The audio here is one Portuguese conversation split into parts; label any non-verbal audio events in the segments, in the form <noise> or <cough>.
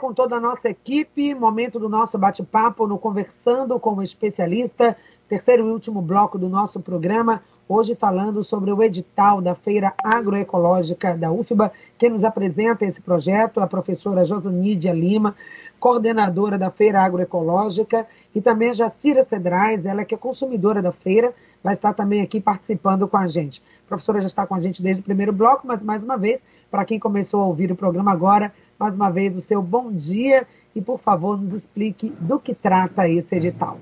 com toda a nossa equipe, momento do nosso bate-papo no Conversando com o Especialista, terceiro e último bloco do nosso programa, hoje falando sobre o edital da Feira Agroecológica da UFBA. Quem nos apresenta esse projeto a professora Josanídia Lima, coordenadora da Feira Agroecológica, e também a Jacira Cedrais, ela que é consumidora da feira, vai estar também aqui participando com a gente. A professora já está com a gente desde o primeiro bloco, mas mais uma vez, para quem começou a ouvir o programa agora, mais uma vez o seu bom dia e, por favor, nos explique do que trata esse edital.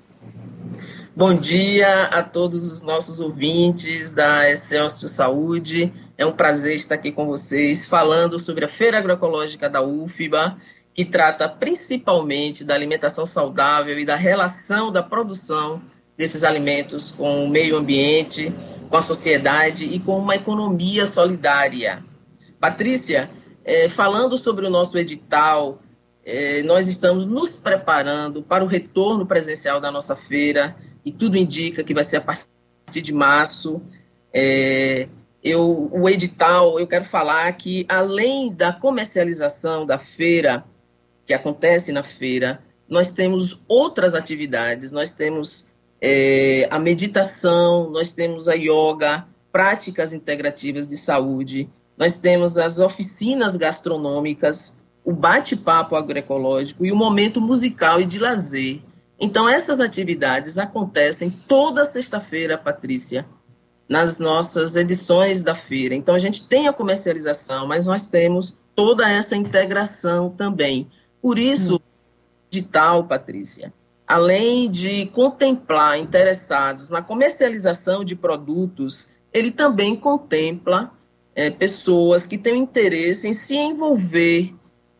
Bom dia a todos os nossos ouvintes da Excelsior Saúde. É um prazer estar aqui com vocês falando sobre a Feira Agroecológica da UFBA, que trata principalmente da alimentação saudável e da relação da produção desses alimentos com o meio ambiente, com a sociedade e com uma economia solidária. Patrícia, é, falando sobre o nosso edital, é, nós estamos nos preparando para o retorno presencial da nossa feira e tudo indica que vai ser a partir de março. É, eu, o edital, eu quero falar que além da comercialização da feira, que acontece na feira, nós temos outras atividades, nós temos é, a meditação, nós temos a yoga, práticas integrativas de saúde, nós temos as oficinas gastronômicas, o bate-papo agroecológico e o momento musical e de lazer. Então, essas atividades acontecem toda sexta-feira, Patrícia, nas nossas edições da feira. Então, a gente tem a comercialização, mas nós temos toda essa integração também. Por isso, digital, Patrícia, além de contemplar interessados na comercialização de produtos, ele também contempla é, pessoas que têm interesse em se envolver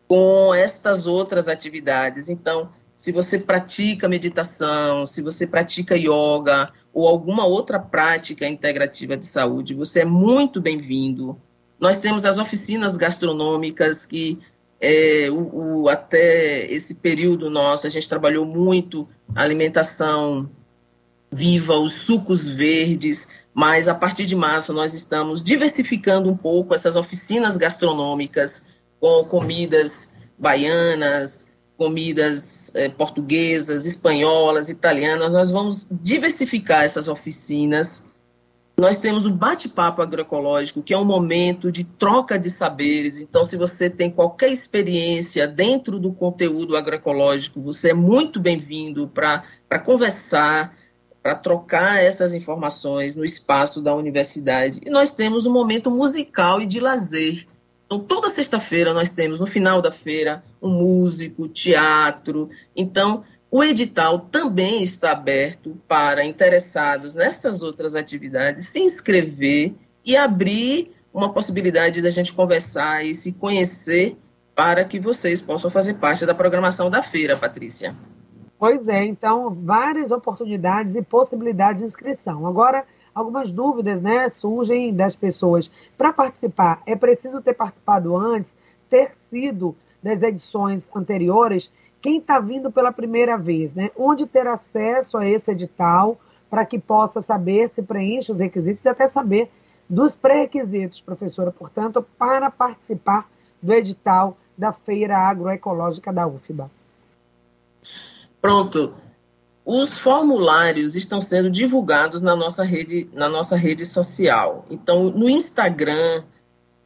com estas outras atividades. Então, se você pratica meditação, se você pratica yoga ou alguma outra prática integrativa de saúde, você é muito bem-vindo. Nós temos as oficinas gastronômicas que é, o, o, até esse período nosso, a gente trabalhou muito alimentação viva, os sucos verdes, mas a partir de março nós estamos diversificando um pouco essas oficinas gastronômicas com comidas baianas, comidas é, portuguesas, espanholas, italianas. Nós vamos diversificar essas oficinas nós temos o bate-papo agroecológico, que é um momento de troca de saberes. Então, se você tem qualquer experiência dentro do conteúdo agroecológico, você é muito bem-vindo para conversar, para trocar essas informações no espaço da universidade. E nós temos um momento musical e de lazer. Então, toda sexta-feira nós temos, no final da feira, um músico, teatro. Então, o edital também está aberto para interessados nessas outras atividades se inscrever e abrir uma possibilidade da gente conversar e se conhecer para que vocês possam fazer parte da programação da feira, Patrícia. Pois é, então, várias oportunidades e possibilidades de inscrição. Agora, algumas dúvidas né, surgem das pessoas. Para participar, é preciso ter participado antes, ter sido das edições anteriores quem está vindo pela primeira vez, né? Onde ter acesso a esse edital para que possa saber se preenche os requisitos e até saber dos pré-requisitos, professora, portanto, para participar do edital da Feira Agroecológica da UFBA. Pronto. Os formulários estão sendo divulgados na nossa rede, na nossa rede social. Então, no Instagram,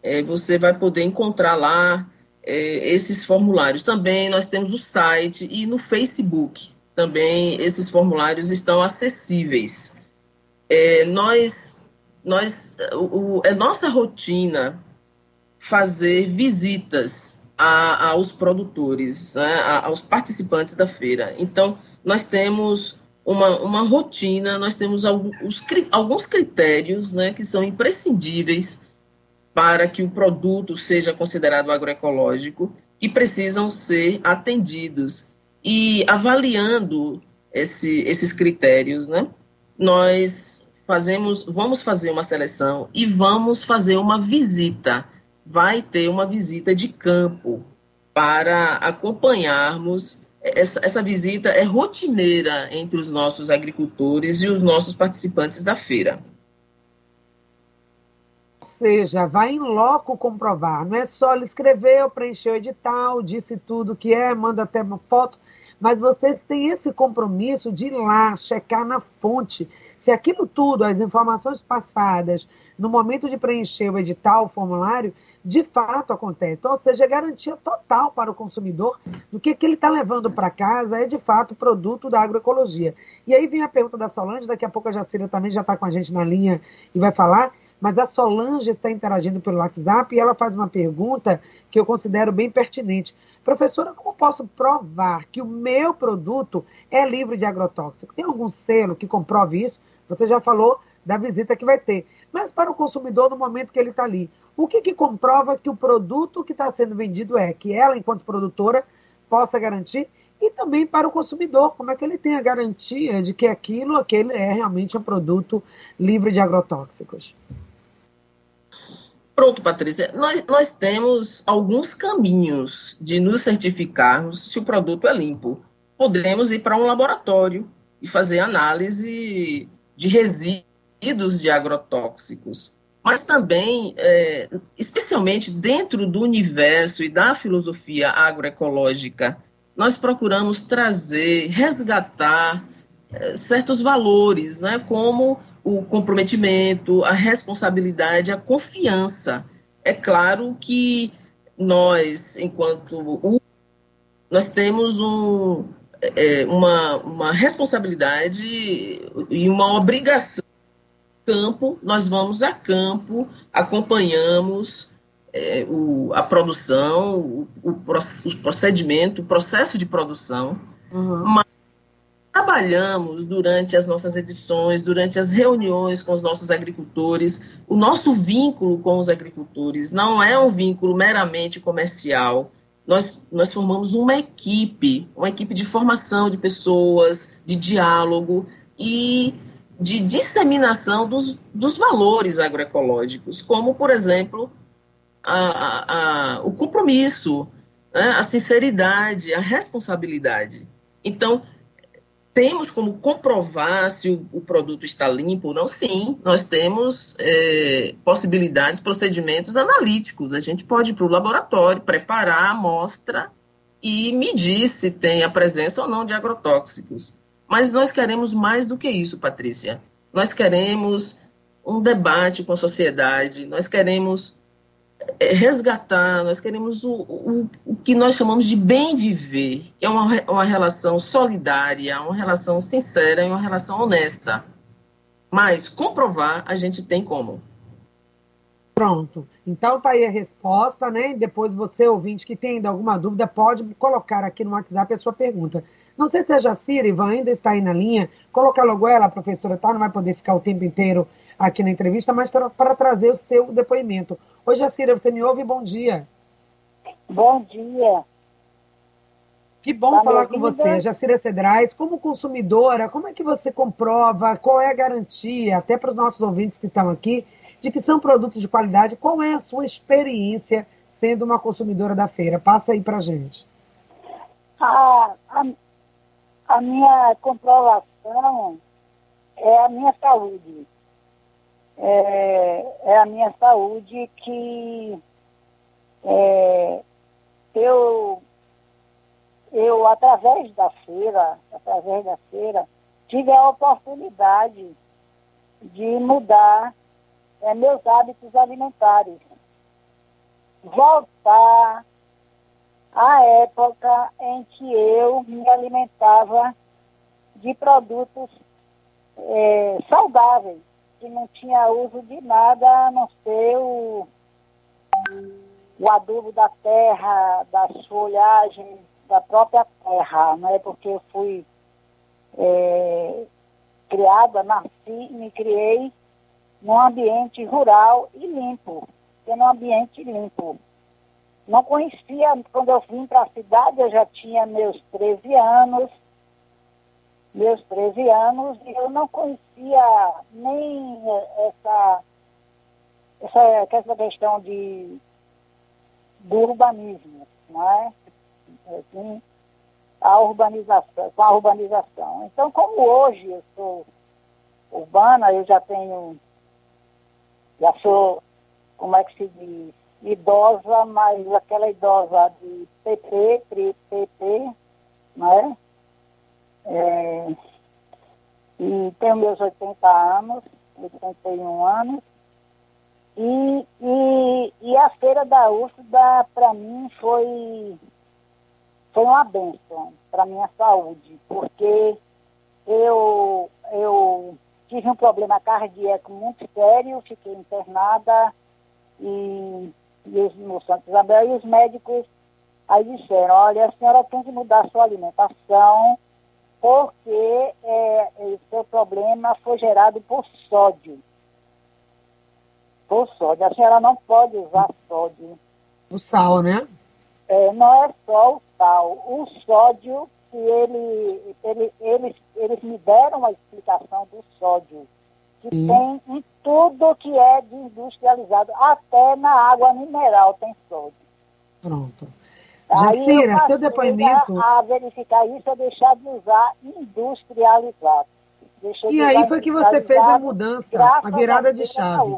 é, você vai poder encontrar lá é, esses formulários. Também nós temos o site e no Facebook também esses formulários estão acessíveis. É, nós, nós, o, é nossa rotina fazer visitas a, aos produtores, né, aos participantes da feira. Então, nós temos uma, uma rotina, nós temos alguns, alguns critérios né, que são imprescindíveis para que o produto seja considerado agroecológico e precisam ser atendidos. E avaliando esse, esses critérios, né, nós fazemos, vamos fazer uma seleção e vamos fazer uma visita. Vai ter uma visita de campo para acompanharmos. Essa, essa visita é rotineira entre os nossos agricultores e os nossos participantes da feira. seja, vai em loco comprovar. Não é só ele escreveu, preencheu o edital, disse tudo que é, manda até uma foto, mas vocês têm esse compromisso de ir lá, checar na fonte. Se aquilo tudo, as informações passadas, no momento de preencher o edital, o formulário, de fato acontece. Então, ou seja, é garantia total para o consumidor do que, que ele está levando para casa é, de fato, produto da agroecologia. E aí vem a pergunta da Solange, daqui a pouco a Jacira também já está com a gente na linha e vai falar, mas a Solange está interagindo pelo WhatsApp e ela faz uma pergunta que eu considero bem pertinente. Professora, como posso provar que o meu produto é livre de agrotóxico? Tem algum selo que comprove isso? Você já falou da visita que vai ter. Mas para o consumidor, no momento que ele está ali, o que, que comprova que o produto que está sendo vendido é que ela, enquanto produtora, possa garantir? E também para o consumidor, como é que ele tem a garantia de que aquilo, aquele é realmente um produto livre de agrotóxicos? Pronto, Patrícia. Nós, nós temos alguns caminhos de nos certificarmos se o produto é limpo. Podemos ir para um laboratório e fazer análise de resíduos de agrotóxicos mas também, é, especialmente dentro do universo e da filosofia agroecológica, nós procuramos trazer, resgatar é, certos valores, né, como o comprometimento, a responsabilidade, a confiança. É claro que nós, enquanto nós temos um, é, uma, uma responsabilidade e uma obrigação campo, nós vamos a campo, acompanhamos é, o, a produção, o, o, procedimento, o processo de produção, uhum. mas trabalhamos durante as nossas edições, durante as reuniões com os nossos agricultores. O nosso vínculo com os agricultores não é um vínculo meramente comercial. Nós, nós formamos uma equipe, uma equipe de formação de pessoas, de diálogo, e de disseminação dos, dos valores agroecológicos, como, por exemplo, a, a, a, o compromisso, né, a sinceridade, a responsabilidade. Então, temos como comprovar se o, o, produto está limpo ou não? Sim, nós temos é, possibilidades, procedimentos analíticos. A gente pode ir para o laboratório, preparar a amostra e medir se tem a presença ou não de agrotóxicos. Mas nós queremos mais do que isso, Patrícia. Nós queremos um debate com a sociedade, nós queremos eh, resgatar, nós queremos o, o, o que nós chamamos de bem viver, que é uma, uma relação solidária, uma relação sincera e uma relação honesta. Mas comprovar a gente tem como. Pronto. Então tá aí a resposta, né? Depois você, ouvinte, que tem ainda alguma dúvida, pode colocar aqui no WhatsApp a sua pergunta. Não sei se a Jacira, Ivan, ainda está aí na linha. Colocar logo ela, a professora, tá? Não vai poder ficar o tempo inteiro aqui na entrevista, mas para trazer o seu depoimento. Oi, Jacira, você me ouve? Bom dia. Bom dia. Que bom tá falar com você. Jacira Cedrais, como consumidora, como é que você comprova, qual é a garantia, até para os nossos ouvintes que estão aqui, de que são produtos de qualidade? Qual é a sua experiência sendo uma consumidora da feira? Passa aí para gente. A, a, minha comprovação é a minha saúde. É, é a minha saúde que é, eu, eu, através da feira, através da feira, tive a oportunidade de mudar é, meus hábitos alimentares. Voltar a época em que eu me alimentava de produtos é, saudáveis, que não tinha uso de nada a não ser o, o adubo da terra, das folhagens da própria terra, né? porque eu fui é, criada, nasci, me criei num ambiente rural e limpo, num ambiente limpo. Não conhecia, quando eu vim para a cidade, eu já tinha meus 13 anos, meus 13 anos, e eu não conhecia nem essa, essa, essa questão de, do urbanismo, não é? Assim, a urbanização, com a urbanização. Então, como hoje eu sou urbana, eu já tenho, já sou como é que se diz, idosa, mas aquela idosa de PP, PP, né? É, e tenho meus 80 anos, 81 anos, e, e, e a feira da UFBA, para mim, foi, foi uma benção para minha saúde, porque eu, eu tive um problema cardíaco muito sério, fiquei internada e, e os, no Santo Isabel e os médicos aí disseram, olha, a senhora tem que mudar a sua alimentação porque é, o seu problema foi gerado por sódio. Por sódio. A senhora não pode usar sódio. O sal, né? É, não é só o sal. O sódio que ele, ele, eles, eles me deram a explicação do sódio, que Sim. tem em tudo que é de industrializado, até na água mineral tem sódio. Pronto. Jacira, seu depoimento. A verificar isso é deixar de usar industrializado. e aí foi que você fez a mudança, a virada de chave.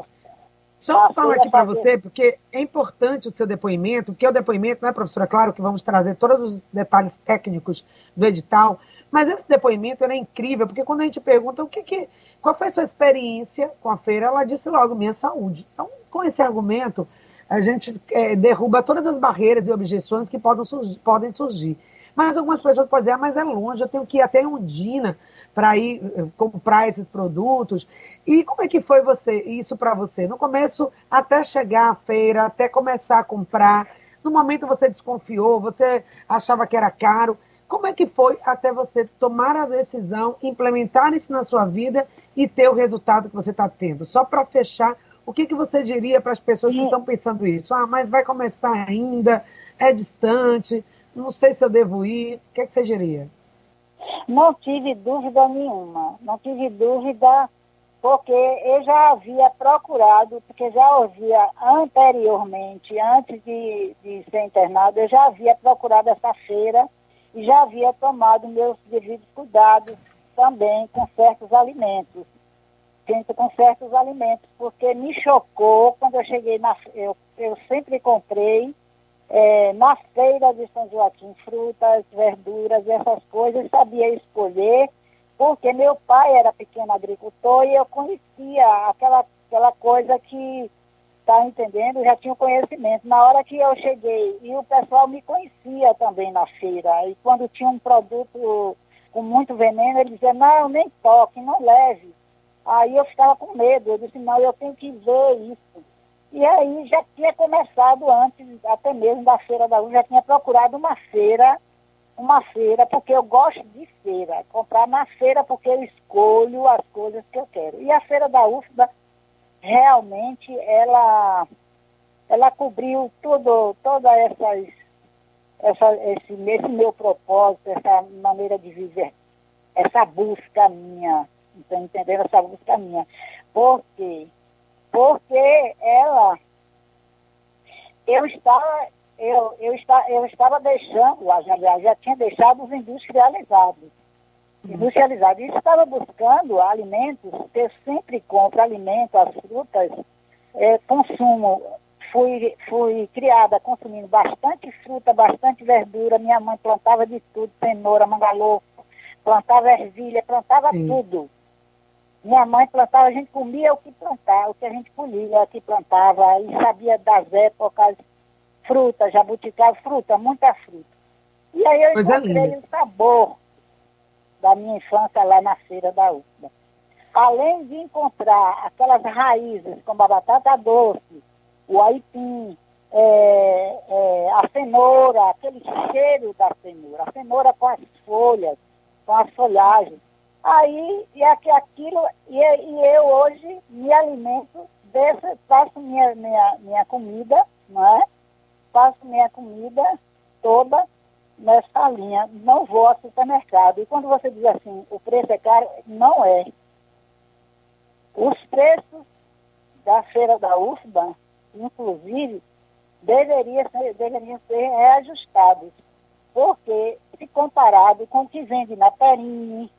Só falar aqui para você, porque é importante o seu depoimento, porque o depoimento, não é, professora? Claro que vamos trazer todos os detalhes técnicos do edital, mas esse depoimento é incrível, porque quando a gente pergunta o que, que qual foi a sua experiência com a feira, ela disse logo, minha saúde. Então, com esse argumento, a gente é, derruba todas as barreiras e objeções que podem surgir, podem surgir. Mas algumas pessoas podem dizer, ah, mas é longe, eu tenho que ir até Undina para ir eh, comprar esses produtos. E como é que foi você isso para você? No começo, até chegar à feira, até começar a comprar, no momento você desconfiou, você achava que era caro. Como é que foi até você tomar a decisão, implementar isso na sua vida e ter o resultado que você está tendo? Só para fechar, o que, que você diria para as pessoas que estão pensando isso? Ah, mas vai começar ainda, é distante, não sei se eu devo ir. O que, é que você diria? Não tive dúvida nenhuma, não tive dúvida porque eu já havia procurado, porque já ouvia anteriormente, antes de, de ser internado, eu já havia procurado essa feira e já havia tomado meus devidos cuidados também com certos alimentos, com certos alimentos, porque me chocou quando eu cheguei na eu, eu sempre comprei é, na feira de São Joaquim frutas, verduras e essas coisas, sabia escolher porque meu pai era pequeno agricultor e eu conhecia aquela, aquela coisa que, está entendendo, já tinha conhecimento. Na hora que eu cheguei, e o pessoal me conhecia também na feira, e quando tinha um produto com muito veneno, ele dizia, não, nem toque, não leve. Aí eu ficava com medo, eu disse, não, eu tenho que ver isso. E aí já tinha começado antes, até mesmo da Feira da Luz, já tinha procurado uma feira uma feira, porque eu gosto de feira. Comprar na feira porque eu escolho as coisas que eu quero. E a feira da UFBA, realmente, ela, ela cobriu tudo, toda essas, essa, esse, esse meu propósito, essa maneira de viver, essa busca minha. Estão entendendo? Essa busca minha. Por quê? Porque ela, eu estava eu, eu, está, eu estava deixando, já, já tinha deixado os industrializados. Industrializados. E estava buscando alimentos, que eu sempre compro alimentos, as frutas, é, consumo. Fui, fui criada consumindo bastante fruta, bastante verdura. Minha mãe plantava de tudo, cenoura, mangalô, plantava ervilha, plantava Sim. tudo. Minha mãe plantava, a gente comia o que plantava, o que a gente colhia, o que plantava, e sabia das épocas fruta, jabuticaba, fruta, muita fruta. E aí eu Coisa encontrei o sabor da minha infância lá na feira da UFBA. Além de encontrar aquelas raízes, como a batata doce, o aipim, é, é, a cenoura, aquele cheiro da cenoura, a cenoura com as folhas, com as folhagens. Aí, e aqui, aquilo, e, e eu hoje me alimento dessa, faço minha, minha, minha comida, não é? faço minha comida toda nessa linha. Não vou ao supermercado. E quando você diz assim, o preço é caro, não é. Os preços da feira da UFBA, inclusive, deveriam ser, deveriam ser reajustados. Porque, se comparado com o que vende na Perine,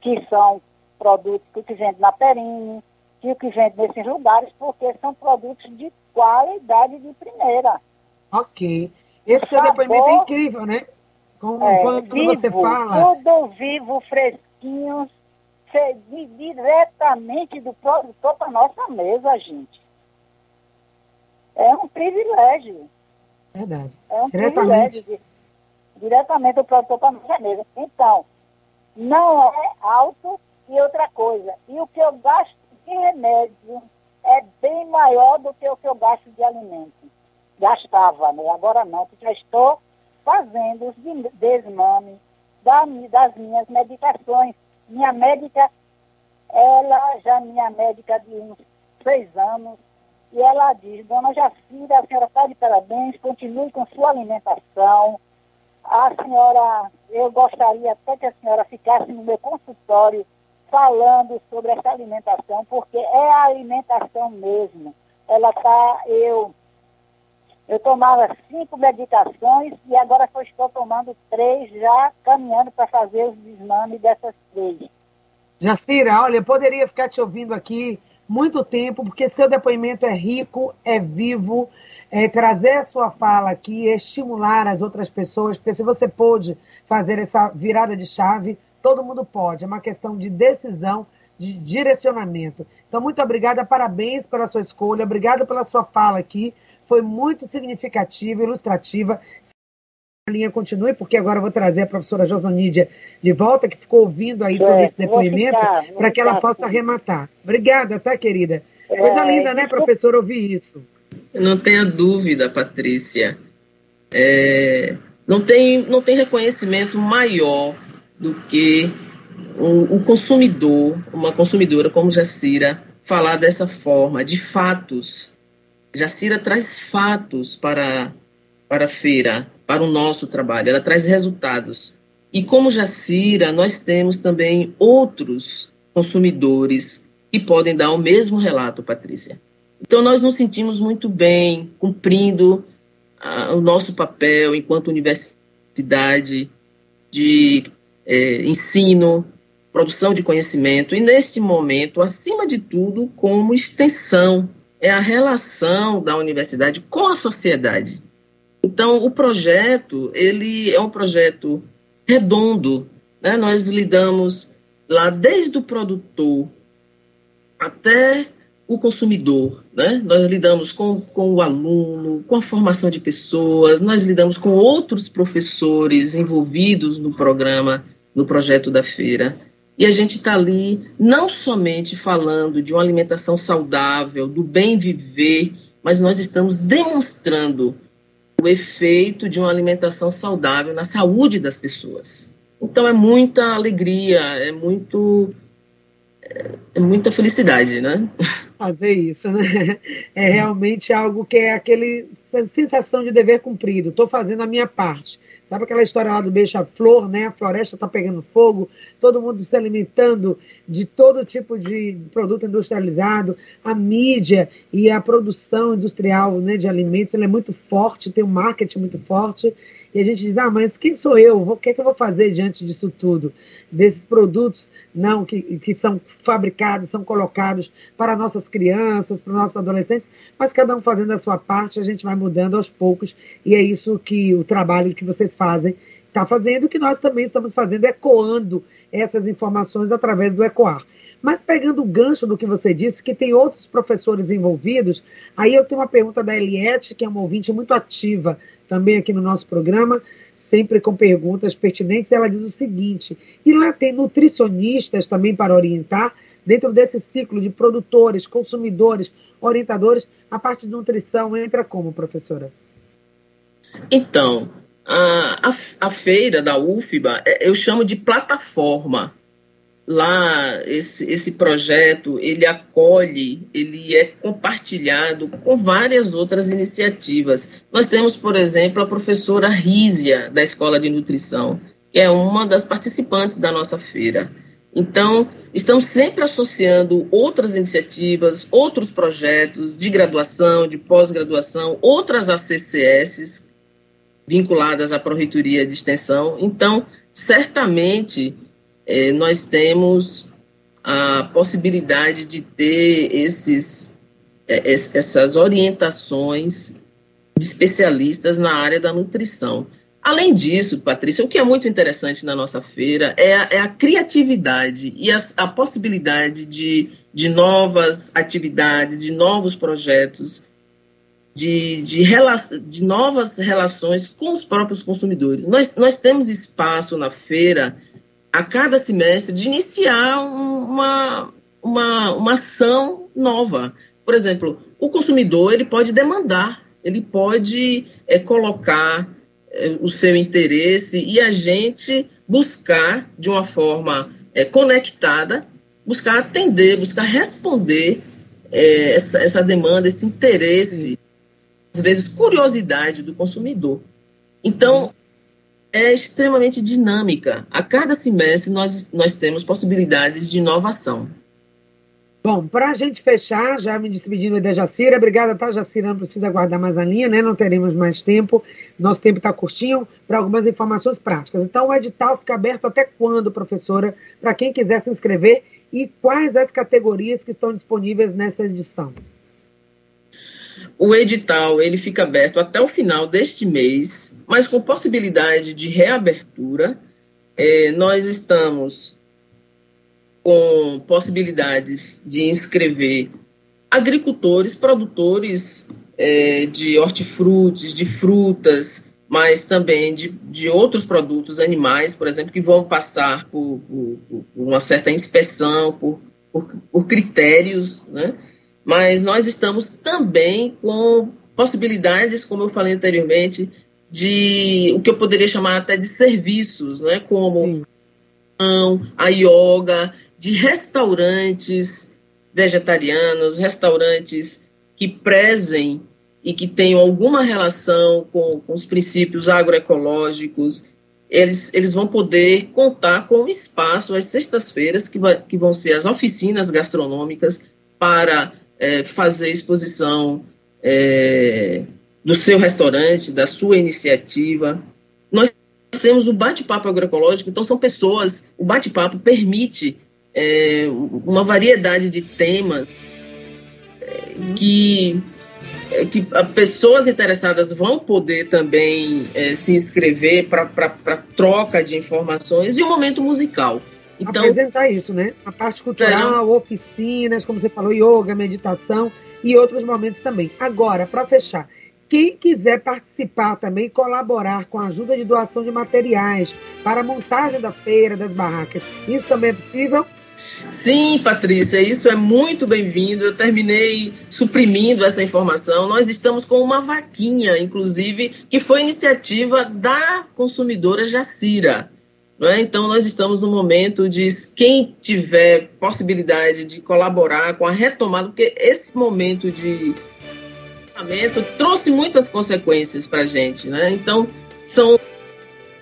que são produtos que vende na Perine, que o que vende nesses lugares, porque são produtos de qualidade de primeira. Ok. Esse seu depoimento é incrível, né? Como, é, quando vivo, você fala. Tudo vivo, fresquinho, diretamente do produtor para nossa mesa, gente. É um privilégio. Verdade. É um privilégio. De, diretamente do produtor para nossa mesa. Então, não é alto e outra coisa. E o que eu gasto de remédio é bem maior do que o que eu gasto de alimento. Gastava, né? Agora não, porque já estou fazendo os desmames das minhas medicações. Minha médica, ela já minha médica de uns seis anos, e ela diz, dona Jacira, a senhora está de parabéns, continue com sua alimentação. A senhora, eu gostaria até que a senhora ficasse no meu consultório falando sobre essa alimentação, porque é a alimentação mesmo. Ela está, eu, eu tomava cinco medicações e agora só estou tomando três, já caminhando para fazer os exames dessas três. Jacira, olha, poderia ficar te ouvindo aqui muito tempo, porque seu depoimento é rico, é vivo, é, trazer a sua fala aqui, estimular as outras pessoas, porque se você pôde fazer essa virada de chave, Todo mundo pode, é uma questão de decisão, de direcionamento. Então, muito obrigada, parabéns pela sua escolha, obrigada pela sua fala aqui. Foi muito significativa, ilustrativa. A linha continue, porque agora eu vou trazer a professora Josnanídia de volta, que ficou ouvindo aí é, todo esse depoimento, para que ela possa arrematar. Obrigada, tá, querida? É, Coisa linda, né, professora, ouvir isso. Não tenha dúvida, Patrícia. É, não, tem, não tem reconhecimento maior do que o, o consumidor, uma consumidora como Jacira, falar dessa forma, de fatos. Jacira traz fatos para, para a feira, para o nosso trabalho, ela traz resultados. E como Jacira, nós temos também outros consumidores que podem dar o mesmo relato, Patrícia. Então, nós nos sentimos muito bem cumprindo uh, o nosso papel enquanto universidade de é, ensino, produção de conhecimento, e nesse momento, acima de tudo, como extensão, é a relação da universidade com a sociedade. Então, o projeto, ele é um projeto redondo, né? nós lidamos lá desde o produtor até o consumidor, né? Nós lidamos com, com o aluno, com a formação de pessoas, nós lidamos com outros professores envolvidos no programa no projeto da feira. E a gente está ali não somente falando de uma alimentação saudável, do bem viver, mas nós estamos demonstrando o efeito de uma alimentação saudável na saúde das pessoas. Então é muita alegria, é muito é, é muita felicidade, né? <laughs> Fazer isso, né? É realmente algo que é aquele sensação de dever cumprido. Estou fazendo a minha parte. Sabe aquela história lá do beija-flor, né? A floresta está pegando fogo, todo mundo se alimentando de todo tipo de produto industrializado. A mídia e a produção industrial né, de alimentos é muito forte, tem um marketing muito forte. E a gente diz, ah, mas quem sou eu? O que, é que eu vou fazer diante disso tudo? Desses produtos não que, que são fabricados, são colocados para nossas crianças, para nossos adolescentes, mas cada um fazendo a sua parte, a gente vai mudando aos poucos, e é isso que o trabalho que vocês fazem está fazendo, que nós também estamos fazendo, ecoando essas informações através do Ecoar. Mas pegando o gancho do que você disse, que tem outros professores envolvidos, aí eu tenho uma pergunta da Eliette, que é uma ouvinte muito ativa também aqui no nosso programa, sempre com perguntas pertinentes. Ela diz o seguinte: e lá tem nutricionistas também para orientar, dentro desse ciclo de produtores, consumidores, orientadores, a parte de nutrição entra como, professora? Então, a, a, a feira da UFBA, é, eu chamo de plataforma lá esse, esse projeto ele acolhe, ele é compartilhado com várias outras iniciativas. Nós temos, por exemplo, a professora Rízia da Escola de Nutrição, que é uma das participantes da nossa feira. Então, estamos sempre associando outras iniciativas, outros projetos de graduação, de pós-graduação, outras ACCS vinculadas à Pró-Reitoria de Extensão. Então, certamente, é, nós temos a possibilidade de ter esses, é, essas orientações de especialistas na área da nutrição. Além disso, Patrícia, o que é muito interessante na nossa feira é a, é a criatividade e a, a possibilidade de, de novas atividades, de novos projetos, de, de, de novas relações com os próprios consumidores. Nós, nós temos espaço na feira, a cada semestre, de iniciar uma, uma, uma ação nova. Por exemplo, o consumidor ele pode demandar, ele pode é, colocar é, o seu interesse e a gente buscar de uma forma é, conectada, buscar atender, buscar responder essa, essa, demanda, esse interesse, às vezes curiosidade do consumidor. Então, é extremamente dinâmica. A cada semestre nós, nós temos possibilidades de inovação. Bom, para a gente fechar, já me despedindo da Jacira, obrigada, tá, Jacira? Não precisa aguardar mais a linha, né? Não teremos mais tempo, nosso tempo está curtinho, para algumas informações práticas. Então, o edital fica aberto até quando, professora, para quem quiser se inscrever e quais as categorias que estão disponíveis nesta edição? O edital ele fica aberto até o final deste mês, mas com possibilidade de reabertura. É, nós estamos com possibilidades de inscrever agricultores, produtores é, de hortifrutis, de frutas, mas também de, de outros produtos animais, por exemplo, que vão passar por, por, por uma certa inspeção, por, por, por critérios, né? Mas nós estamos também com possibilidades, como eu falei anteriormente, de o que eu poderia chamar até de serviços, né? Como a yoga, de restaurantes vegetarianos, restaurantes que prezem e que tenham alguma relação com, com os princípios agroecológicos, eles, eles vão poder contar com um espaço às sextas-feiras, que, que vão ser as oficinas gastronômicas, para é, fazer exposição é, do seu restaurante, da sua iniciativa. Nós temos o bate-papo agroecológico, então são pessoas, o bate-papo permite é, uma variedade de temas é, que, é, que pessoas interessadas vão poder também é, se inscrever para troca de informações e o um momento musical. Então, apresentar isso, né? A parte cultural, é. oficinas, como você falou, yoga, meditação e outros momentos também. Agora, para fechar, quem quiser participar também, colaborar com a ajuda de doação de materiais para a montagem da feira, das barracas, isso também é possível? Sim, Patrícia, isso é muito bem-vindo. Eu terminei suprimindo essa informação. Nós estamos com uma vaquinha, inclusive, que foi iniciativa da consumidora Jacira. É? Então, nós estamos no momento de quem tiver possibilidade de colaborar com a retomada, porque esse momento de trouxe muitas consequências para a gente. Né? Então, são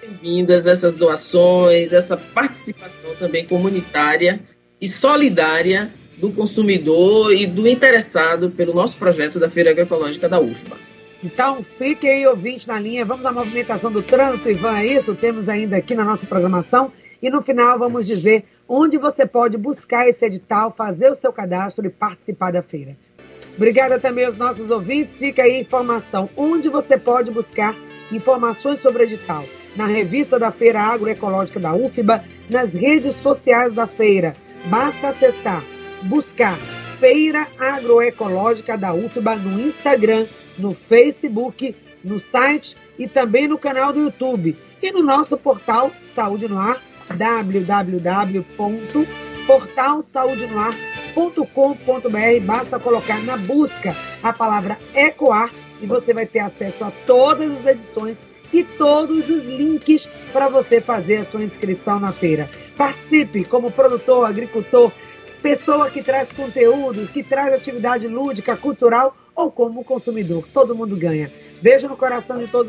bem-vindas essas doações, essa participação também comunitária e solidária do consumidor e do interessado pelo nosso projeto da Feira Agroecológica da UFBA. Então, fique aí, ouvinte, na linha. Vamos à movimentação do trânsito, Ivan, é isso? Temos ainda aqui na nossa programação. E no final vamos dizer onde você pode buscar esse edital, fazer o seu cadastro e participar da feira. Obrigada também aos nossos ouvintes. Fica aí a informação onde você pode buscar informações sobre o edital. Na revista da Feira Agroecológica da UFBA, nas redes sociais da feira Basta acessar, buscar Feira Agroecológica da UFBA no Instagram, no Facebook, no site e também no canal do YouTube e no nosso portal Saúde no Ar, www.portalsaudenoar.com.br. Basta colocar na busca a palavra Ecoar e você vai ter acesso a todas as edições e todos os links para você fazer a sua inscrição na feira. Participe como produtor, agricultor, pessoa que traz conteúdo, que traz atividade lúdica, cultural ou como consumidor. Todo mundo ganha. Beijo no coração de todos